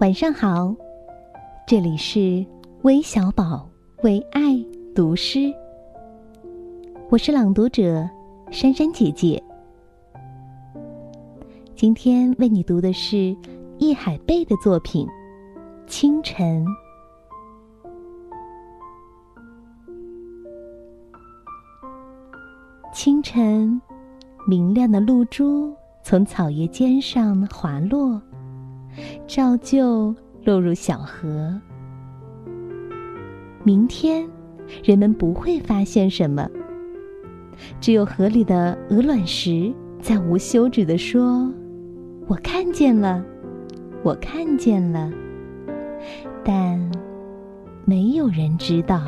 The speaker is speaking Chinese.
晚上好，这里是微小宝为爱读诗，我是朗读者珊珊姐姐。今天为你读的是易海贝的作品《清晨》。清晨，明亮的露珠从草叶尖上滑落。照旧落入小河。明天，人们不会发现什么。只有河里的鹅卵石在无休止的说：“我看见了，我看见了。”但没有人知道。